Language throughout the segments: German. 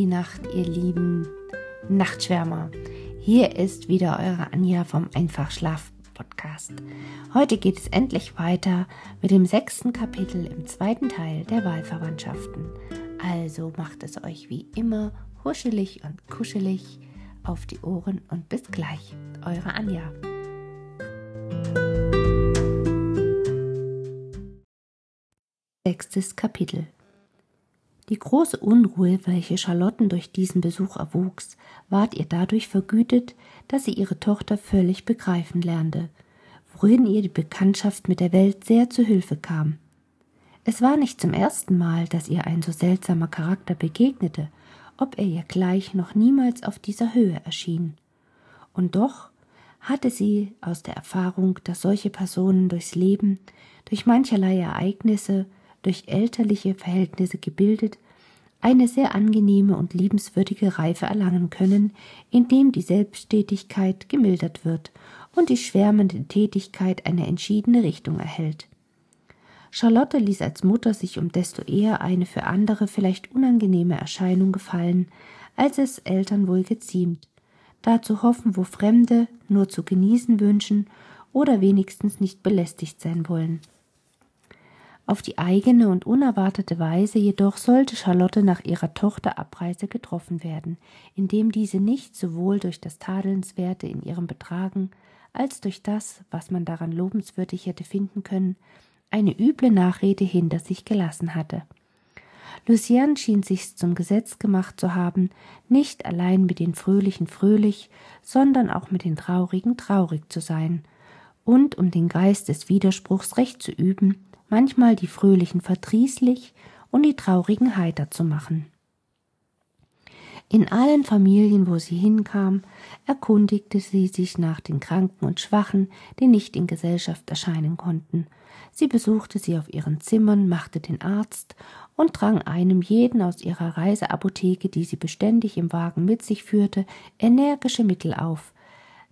die Nacht, ihr lieben Nachtschwärmer. Hier ist wieder eure Anja vom Einfachschlaf Podcast. Heute geht es endlich weiter mit dem sechsten Kapitel im zweiten Teil der Wahlverwandtschaften. Also macht es euch wie immer huschelig und kuschelig auf die Ohren und bis gleich. Eure Anja. Sechstes Kapitel die große Unruhe, welche Charlotten durch diesen Besuch erwuchs, ward ihr dadurch vergütet, dass sie ihre Tochter völlig begreifen lernte, worin ihr die Bekanntschaft mit der Welt sehr zu Hilfe kam. Es war nicht zum ersten Mal, dass ihr ein so seltsamer Charakter begegnete, ob er ihr gleich noch niemals auf dieser Höhe erschien. Und doch hatte sie aus der Erfahrung, dass solche Personen durchs Leben, durch mancherlei Ereignisse, durch elterliche Verhältnisse gebildet, eine sehr angenehme und liebenswürdige Reife erlangen können, indem die Selbsttätigkeit gemildert wird und die schwärmende Tätigkeit eine entschiedene Richtung erhält. Charlotte ließ als Mutter sich um desto eher eine für andere vielleicht unangenehme Erscheinung gefallen, als es Eltern wohl geziemt, da zu hoffen, wo Fremde nur zu genießen wünschen oder wenigstens nicht belästigt sein wollen. Auf die eigene und unerwartete Weise jedoch sollte Charlotte nach ihrer Tochterabreise getroffen werden, indem diese nicht sowohl durch das Tadelnswerte in ihrem Betragen als durch das, was man daran lobenswürdig hätte finden können, eine üble Nachrede hinter sich gelassen hatte. Lucien schien sich's zum Gesetz gemacht zu haben, nicht allein mit den Fröhlichen fröhlich, sondern auch mit den Traurigen traurig zu sein, und um den Geist des Widerspruchs recht zu üben, manchmal die Fröhlichen verdrießlich und die Traurigen heiter zu machen. In allen Familien, wo sie hinkam, erkundigte sie sich nach den Kranken und Schwachen, die nicht in Gesellschaft erscheinen konnten. Sie besuchte sie auf ihren Zimmern, machte den Arzt und drang einem jeden aus ihrer Reiseapotheke, die sie beständig im Wagen mit sich führte, energische Mittel auf,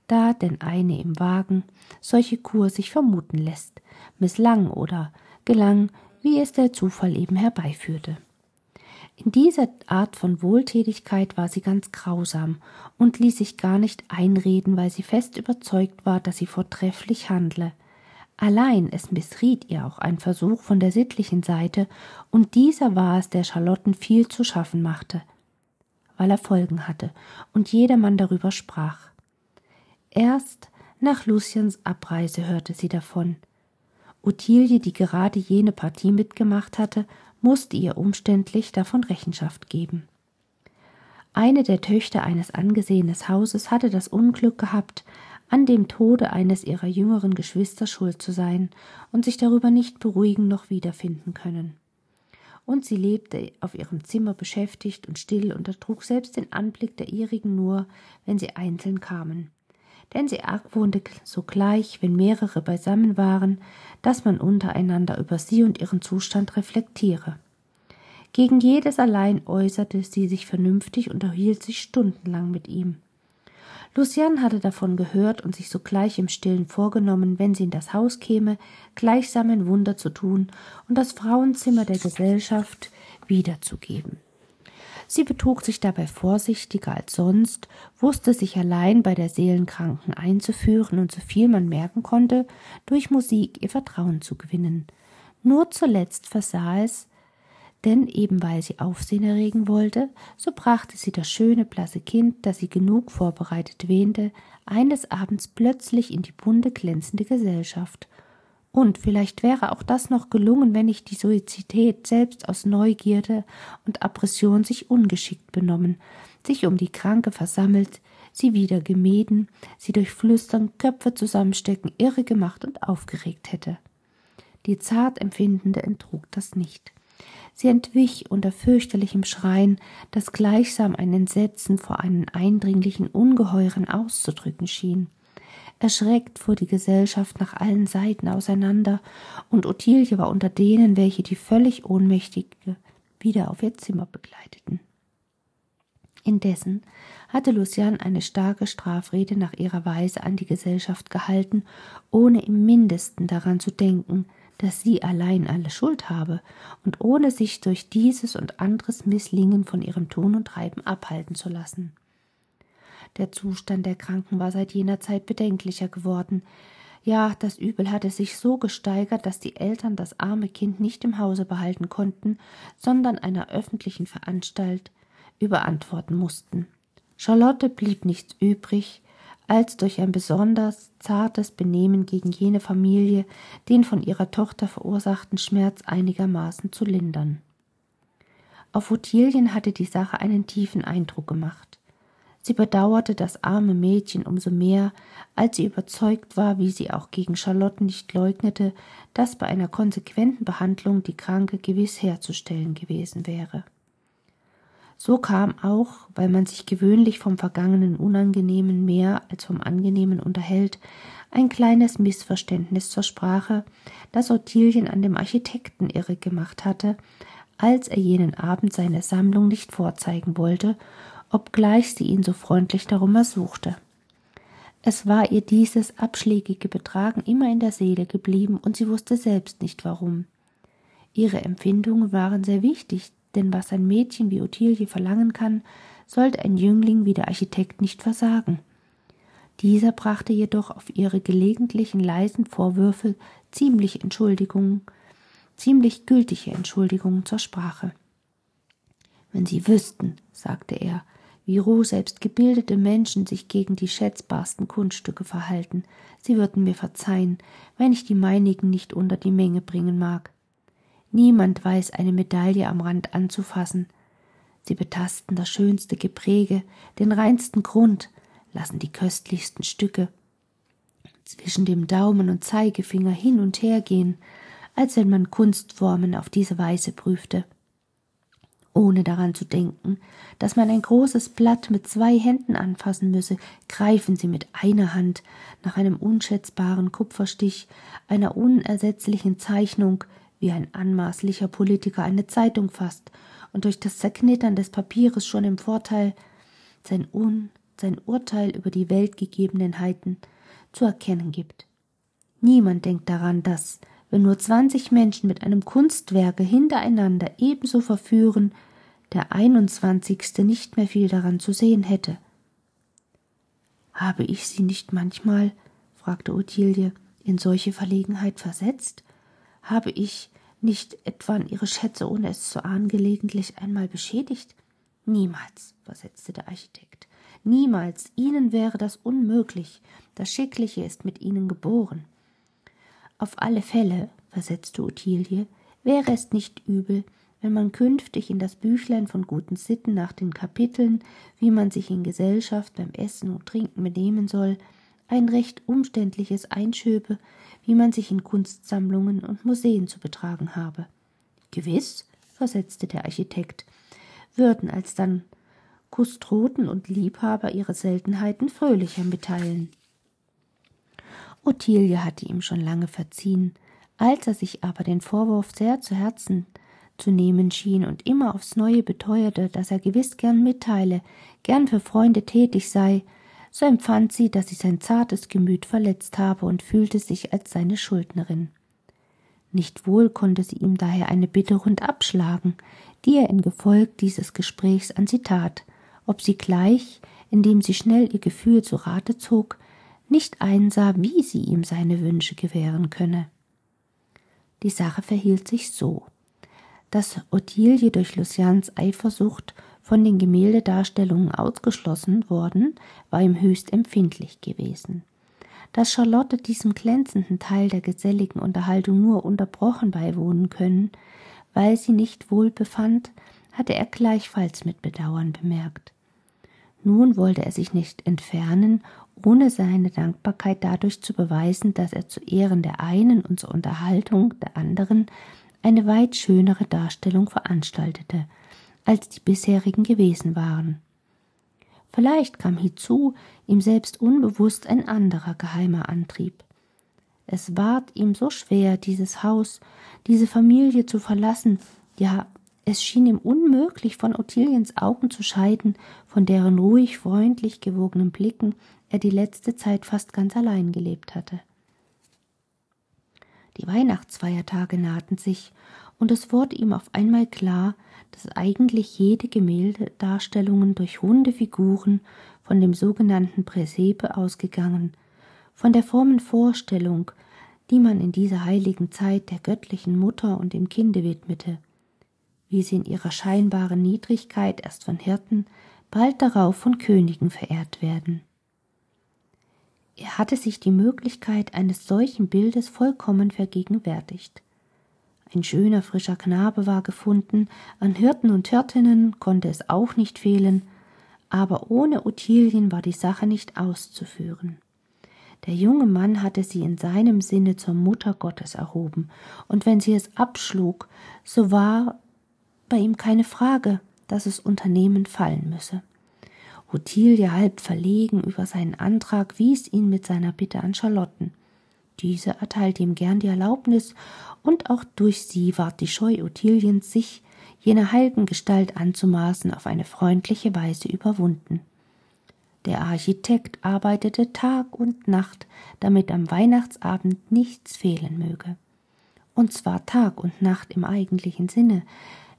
da denn eine im Wagen solche Kur sich vermuten lässt, misslang oder gelang, wie es der Zufall eben herbeiführte. In dieser Art von Wohltätigkeit war sie ganz grausam und ließ sich gar nicht einreden, weil sie fest überzeugt war, dass sie vortrefflich handle. Allein es missriet ihr auch ein Versuch von der sittlichen Seite, und dieser war es, der Charlotten viel zu schaffen machte, weil er Folgen hatte und jedermann darüber sprach. Erst nach Luciens Abreise hörte sie davon. Ottilie, die gerade jene Partie mitgemacht hatte, musste ihr umständlich davon Rechenschaft geben. Eine der Töchter eines angesehenen Hauses hatte das Unglück gehabt, an dem Tode eines ihrer jüngeren Geschwister schuld zu sein und sich darüber nicht beruhigen noch wiederfinden können. Und sie lebte auf ihrem Zimmer beschäftigt und still und ertrug selbst den Anblick der ihrigen nur, wenn sie einzeln kamen denn sie argwohnte sogleich, wenn mehrere beisammen waren, dass man untereinander über sie und ihren Zustand reflektiere. Gegen jedes allein äußerte sie sich vernünftig und erhielt sich stundenlang mit ihm. Lucian hatte davon gehört und sich sogleich im stillen vorgenommen, wenn sie in das Haus käme, gleichsam ein Wunder zu tun und das Frauenzimmer der Gesellschaft wiederzugeben. Sie betrug sich dabei vorsichtiger als sonst, wusste sich allein bei der Seelenkranken einzuführen und so viel man merken konnte, durch Musik ihr Vertrauen zu gewinnen. Nur zuletzt versah es, denn eben weil sie Aufsehen erregen wollte, so brachte sie das schöne blasse Kind, das sie genug vorbereitet wähnte, eines Abends plötzlich in die bunte glänzende Gesellschaft und vielleicht wäre auch das noch gelungen, wenn nicht die Suizität selbst aus Neugierde und Aggression sich ungeschickt benommen, sich um die Kranke versammelt, sie wieder gemieden, sie durch Flüstern, Köpfe zusammenstecken irre gemacht und aufgeregt hätte. Die zart Empfindende enttrug das nicht. Sie entwich unter fürchterlichem Schreien, das gleichsam ein Entsetzen vor einem eindringlichen Ungeheuren auszudrücken schien. Erschreckt fuhr die Gesellschaft nach allen Seiten auseinander, und Ottilie war unter denen, welche die völlig Ohnmächtige wieder auf ihr Zimmer begleiteten. Indessen hatte Lucian eine starke Strafrede nach ihrer Weise an die Gesellschaft gehalten, ohne im mindesten daran zu denken, dass sie allein alle Schuld habe und ohne sich durch dieses und anderes Misslingen von ihrem Tun und Treiben abhalten zu lassen. Der Zustand der Kranken war seit jener Zeit bedenklicher geworden. Ja, das Übel hatte sich so gesteigert, dass die Eltern das arme Kind nicht im Hause behalten konnten, sondern einer öffentlichen Veranstalt überantworten mussten. Charlotte blieb nichts übrig, als durch ein besonders zartes Benehmen gegen jene Familie den von ihrer Tochter verursachten Schmerz einigermaßen zu lindern. Auf Ottilien hatte die Sache einen tiefen Eindruck gemacht. Sie bedauerte das arme Mädchen umso mehr, als sie überzeugt war, wie sie auch gegen Charlotte nicht leugnete, dass bei einer konsequenten Behandlung die Kranke gewiss herzustellen gewesen wäre. So kam auch, weil man sich gewöhnlich vom Vergangenen Unangenehmen mehr als vom Angenehmen unterhält, ein kleines Missverständnis zur Sprache, das Ottilien an dem Architekten irre gemacht hatte, als er jenen Abend seine Sammlung nicht vorzeigen wollte, obgleich sie ihn so freundlich darum ersuchte. Es war ihr dieses abschlägige Betragen immer in der Seele geblieben, und sie wusste selbst nicht warum. Ihre Empfindungen waren sehr wichtig, denn was ein Mädchen wie Ottilie verlangen kann, sollte ein Jüngling wie der Architekt nicht versagen. Dieser brachte jedoch auf ihre gelegentlichen leisen Vorwürfe ziemlich Entschuldigungen, ziemlich gültige Entschuldigungen zur Sprache. Wenn Sie wüssten, sagte er, wie roh selbst gebildete Menschen sich gegen die schätzbarsten Kunststücke verhalten, Sie würden mir verzeihen, wenn ich die meinigen nicht unter die Menge bringen mag. Niemand weiß eine Medaille am Rand anzufassen. Sie betasten das schönste Gepräge, den reinsten Grund, lassen die köstlichsten Stücke zwischen dem Daumen und Zeigefinger hin und her gehen, als wenn man Kunstformen auf diese Weise prüfte. Ohne daran zu denken, dass man ein großes Blatt mit zwei Händen anfassen müsse, greifen sie mit einer Hand nach einem unschätzbaren Kupferstich, einer unersetzlichen Zeichnung, wie ein anmaßlicher Politiker eine Zeitung fasst und durch das Zerknittern des Papieres schon im Vorteil sein Un, sein Urteil über die Weltgegebenheiten zu erkennen gibt. Niemand denkt daran, dass, wenn nur zwanzig Menschen mit einem Kunstwerke hintereinander ebenso verführen, der einundzwanzigste nicht mehr viel daran zu sehen hätte. Habe ich Sie nicht manchmal, fragte Ottilie, in solche Verlegenheit versetzt? Habe ich nicht etwa ihre Schätze, ohne es zu ahnen, gelegentlich einmal beschädigt? Niemals, versetzte der Architekt. Niemals. Ihnen wäre das unmöglich. Das Schickliche ist mit Ihnen geboren. Auf alle Fälle, versetzte Ottilie, wäre es nicht übel, wenn man künftig in das Büchlein von guten Sitten nach den Kapiteln, wie man sich in Gesellschaft beim Essen und Trinken benehmen soll, ein recht umständliches einschöbe, wie man sich in Kunstsammlungen und Museen zu betragen habe. Gewiss, versetzte der Architekt, würden alsdann Kustroten und Liebhaber ihre Seltenheiten fröhlicher mitteilen. Ottilie hatte ihm schon lange verziehen, als er sich aber den Vorwurf sehr zu Herzen zu nehmen schien und immer aufs neue beteuerte, dass er gewiss gern mitteile, gern für Freunde tätig sei, so empfand sie, dass sie sein zartes Gemüt verletzt habe und fühlte sich als seine Schuldnerin. Nicht wohl konnte sie ihm daher eine Bitte rund abschlagen, die er in Gefolg dieses Gesprächs an sie tat, ob sie gleich, indem sie schnell ihr Gefühl zu Rate zog, nicht einsah, wie sie ihm seine Wünsche gewähren könne. Die Sache verhielt sich so, dass Ottilie durch Lucians Eifersucht von den Gemäldedarstellungen ausgeschlossen worden, war ihm höchst empfindlich gewesen. Dass Charlotte diesem glänzenden Teil der geselligen Unterhaltung nur unterbrochen beiwohnen können, weil sie nicht wohl befand, hatte er gleichfalls mit Bedauern bemerkt. Nun wollte er sich nicht entfernen, ohne seine Dankbarkeit dadurch zu beweisen, dass er zu Ehren der einen und zur Unterhaltung der anderen eine weit schönere Darstellung veranstaltete, als die bisherigen gewesen waren. Vielleicht kam hiezu ihm selbst unbewusst ein anderer geheimer Antrieb. Es ward ihm so schwer, dieses Haus, diese Familie zu verlassen, ja, es schien ihm unmöglich, von Ottiliens Augen zu scheiden, von deren ruhig freundlich gewogenen Blicken er die letzte Zeit fast ganz allein gelebt hatte. Die Weihnachtsfeiertage nahten sich, und es wurde ihm auf einmal klar, dass eigentlich jede Gemäldedarstellungen durch runde Figuren von dem sogenannten Präsepe ausgegangen, von der frommen Vorstellung, die man in dieser heiligen Zeit der göttlichen Mutter und dem Kinde widmete, wie sie in ihrer scheinbaren Niedrigkeit erst von Hirten, bald darauf von Königen verehrt werden. Er hatte sich die Möglichkeit eines solchen Bildes vollkommen vergegenwärtigt. Ein schöner, frischer Knabe war gefunden, an Hirten und Hirtinnen konnte es auch nicht fehlen, aber ohne Ottilien war die Sache nicht auszuführen. Der junge Mann hatte sie in seinem Sinne zur Mutter Gottes erhoben, und wenn sie es abschlug, so war bei ihm keine Frage, dass es Unternehmen fallen müsse. Ottilie, halb verlegen über seinen Antrag, wies ihn mit seiner Bitte an Charlotten. Diese erteilte ihm gern die Erlaubnis, und auch durch sie ward die Scheu Ottiliens, sich jener heiligen Gestalt anzumaßen, auf eine freundliche Weise überwunden. Der Architekt arbeitete Tag und Nacht, damit am Weihnachtsabend nichts fehlen möge. Und zwar Tag und Nacht im eigentlichen Sinne.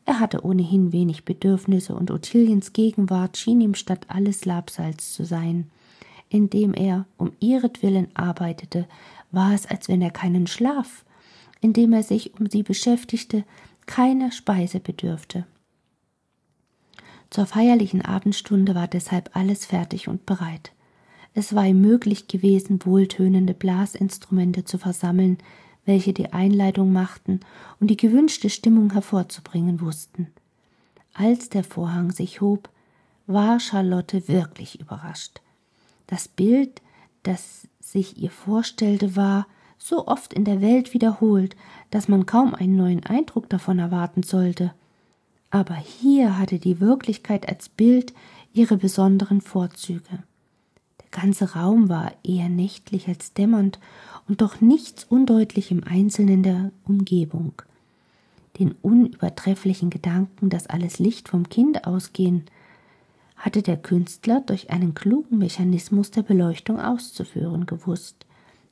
Er hatte ohnehin wenig Bedürfnisse, und Ottiliens Gegenwart schien ihm statt alles Labsalz zu sein. Indem er um ihretwillen arbeitete, war es, als wenn er keinen Schlaf, indem er sich um sie beschäftigte, keiner Speise bedürfte. Zur feierlichen Abendstunde war deshalb alles fertig und bereit. Es war ihm möglich gewesen, wohltönende Blasinstrumente zu versammeln, welche die Einleitung machten und die gewünschte Stimmung hervorzubringen wussten. Als der Vorhang sich hob, war Charlotte wirklich überrascht. Das Bild, das sich ihr vorstellte, war so oft in der Welt wiederholt, dass man kaum einen neuen Eindruck davon erwarten sollte. Aber hier hatte die Wirklichkeit als Bild ihre besonderen Vorzüge. Ganze Raum war eher nächtlich als dämmernd und doch nichts undeutlich im Einzelnen der Umgebung. Den unübertrefflichen Gedanken, dass alles Licht vom Kind ausgehen, hatte der Künstler durch einen klugen Mechanismus der Beleuchtung auszuführen gewusst,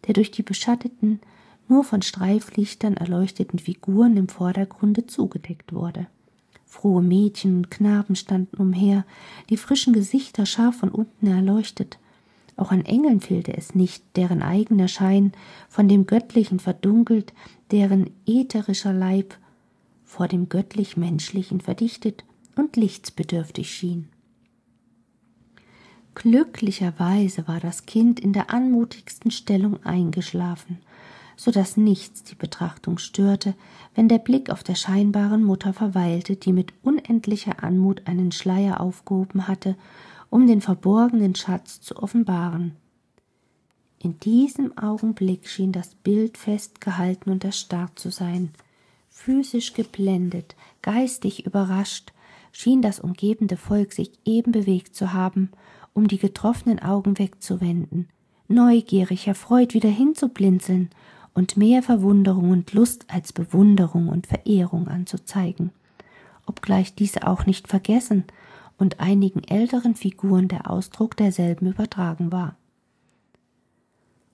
der durch die beschatteten, nur von Streiflichtern erleuchteten Figuren im Vordergrunde zugedeckt wurde. Frohe Mädchen und Knaben standen umher, die frischen Gesichter scharf von unten erleuchtet. Auch an Engeln fehlte es nicht, deren eigener Schein von dem Göttlichen verdunkelt, deren ätherischer Leib vor dem göttlich-menschlichen verdichtet und lichtsbedürftig schien. Glücklicherweise war das Kind in der anmutigsten Stellung eingeschlafen, so dass nichts die Betrachtung störte, wenn der Blick auf der scheinbaren Mutter verweilte, die mit unendlicher Anmut einen Schleier aufgehoben hatte, um den verborgenen Schatz zu offenbaren. In diesem Augenblick schien das Bild festgehalten und erstarrt zu sein. Physisch geblendet, geistig überrascht, schien das umgebende Volk sich eben bewegt zu haben um die getroffenen Augen wegzuwenden, neugierig, erfreut wieder hinzublinzeln und mehr Verwunderung und Lust als Bewunderung und Verehrung anzuzeigen, obgleich diese auch nicht vergessen und einigen älteren Figuren der Ausdruck derselben übertragen war.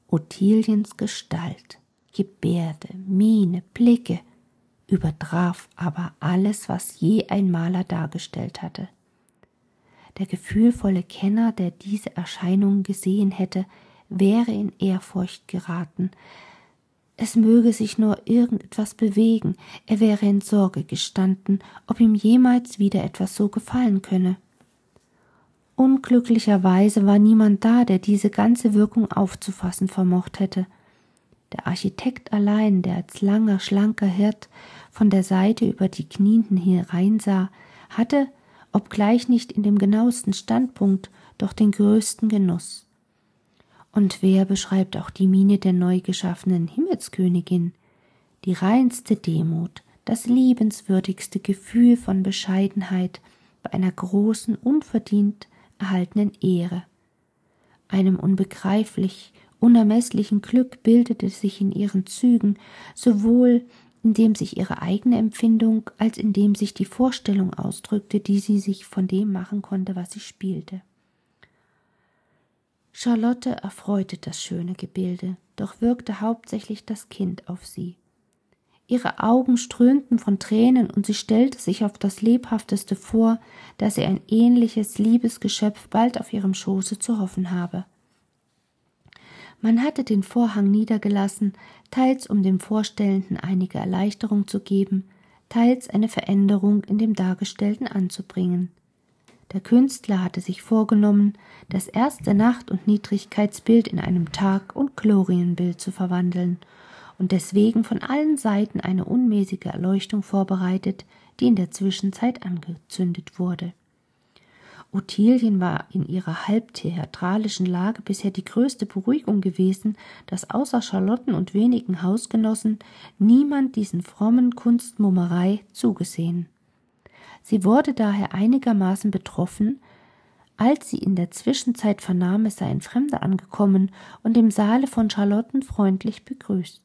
Ottiliens Gestalt, Gebärde, Miene, Blicke übertraf aber alles, was je ein Maler dargestellt hatte. Der gefühlvolle Kenner, der diese Erscheinung gesehen hätte, wäre in Ehrfurcht geraten. Es möge sich nur irgendetwas bewegen, er wäre in Sorge gestanden, ob ihm jemals wieder etwas so gefallen könne. Unglücklicherweise war niemand da, der diese ganze Wirkung aufzufassen vermocht hätte. Der Architekt allein, der als langer, schlanker Hirt von der Seite über die Knienden hereinsah, hatte obgleich nicht in dem genauesten Standpunkt, doch den größten Genuss. Und wer beschreibt auch die Miene der neu geschaffenen Himmelskönigin? Die reinste Demut, das liebenswürdigste Gefühl von Bescheidenheit bei einer großen, unverdient erhaltenen Ehre. Einem unbegreiflich, unermeßlichen Glück bildete sich in ihren Zügen sowohl in dem sich ihre eigene Empfindung als in dem sich die Vorstellung ausdrückte, die sie sich von dem machen konnte, was sie spielte. Charlotte erfreute das schöne Gebilde, doch wirkte hauptsächlich das Kind auf sie, Ihre Augen strömten von Tränen und sie stellte sich auf das lebhafteste vor, dass sie ein ähnliches liebes Geschöpf bald auf ihrem Schoße zu hoffen habe. Man hatte den Vorhang niedergelassen, teils um dem Vorstellenden einige Erleichterung zu geben, teils eine Veränderung in dem Dargestellten anzubringen. Der Künstler hatte sich vorgenommen, das erste Nacht- und Niedrigkeitsbild in einem Tag- und Glorienbild zu verwandeln und deswegen von allen Seiten eine unmäßige Erleuchtung vorbereitet, die in der Zwischenzeit angezündet wurde. Ottilien war in ihrer halb theatralischen Lage bisher die größte Beruhigung gewesen, dass außer Charlotten und wenigen Hausgenossen niemand diesen frommen Kunstmummerei zugesehen. Sie wurde daher einigermaßen betroffen, als sie in der Zwischenzeit vernahm, es sei ein Fremder angekommen und im Saale von Charlotten freundlich begrüßt.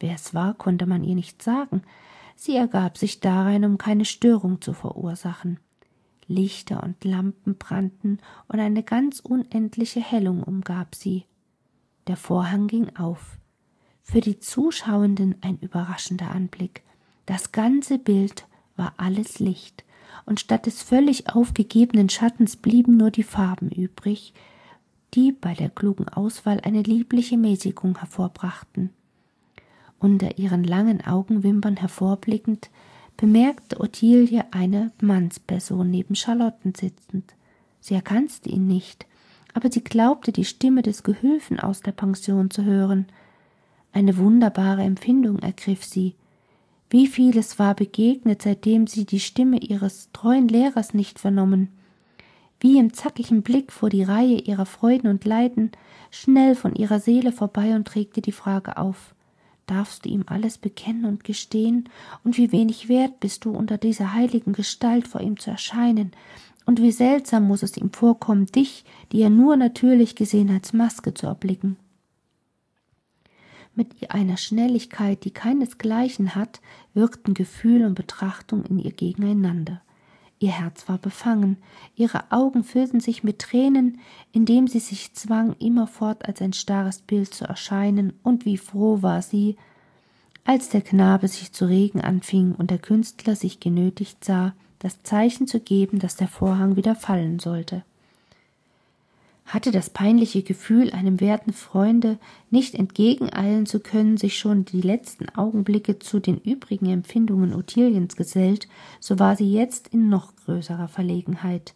Wer es war, konnte man ihr nicht sagen. Sie ergab sich darein, um keine Störung zu verursachen. Lichter und Lampen brannten und eine ganz unendliche Hellung umgab sie. Der Vorhang ging auf. Für die Zuschauenden ein überraschender Anblick. Das ganze Bild war alles Licht, und statt des völlig aufgegebenen Schattens blieben nur die Farben übrig, die bei der klugen Auswahl eine liebliche Mäßigung hervorbrachten. Unter ihren langen Augenwimpern hervorblickend bemerkte Ottilie eine Mannsperson neben Charlotten sitzend. Sie erkannte ihn nicht, aber sie glaubte die Stimme des Gehülfen aus der Pension zu hören. Eine wunderbare Empfindung ergriff sie. Wie vieles war begegnet, seitdem sie die Stimme ihres treuen Lehrers nicht vernommen. Wie im zackigen Blick vor die Reihe ihrer Freuden und Leiden, schnell von ihrer Seele vorbei und regte die Frage auf darfst du ihm alles bekennen und gestehen, und wie wenig wert bist du unter dieser heiligen Gestalt vor ihm zu erscheinen, und wie seltsam muss es ihm vorkommen, dich, die er nur natürlich gesehen als Maske zu erblicken. Mit einer Schnelligkeit, die keinesgleichen hat, wirkten Gefühl und Betrachtung in ihr gegeneinander. Ihr Herz war befangen, ihre Augen füllten sich mit Tränen, indem sie sich zwang, immerfort als ein starres Bild zu erscheinen, und wie froh war sie, als der Knabe sich zu regen anfing und der Künstler sich genötigt sah, das Zeichen zu geben, dass der Vorhang wieder fallen sollte hatte das peinliche Gefühl, einem werten Freunde nicht entgegeneilen zu können, sich schon die letzten Augenblicke zu den übrigen Empfindungen Ottiliens gesellt, so war sie jetzt in noch größerer Verlegenheit.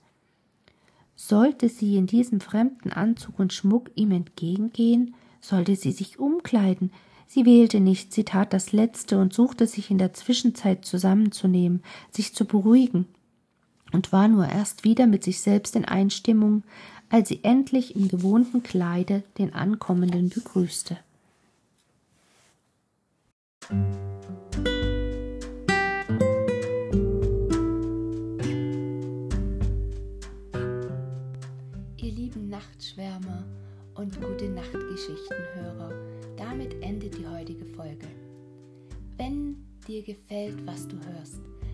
Sollte sie in diesem fremden Anzug und Schmuck ihm entgegengehen, sollte sie sich umkleiden, sie wählte nicht, sie tat das Letzte und suchte sich in der Zwischenzeit zusammenzunehmen, sich zu beruhigen, und war nur erst wieder mit sich selbst in Einstimmung, als sie endlich im gewohnten Kleide den Ankommenden begrüßte. Ihr lieben Nachtschwärmer und gute Nachtgeschichtenhörer, damit endet die heutige Folge. Wenn dir gefällt, was du hörst,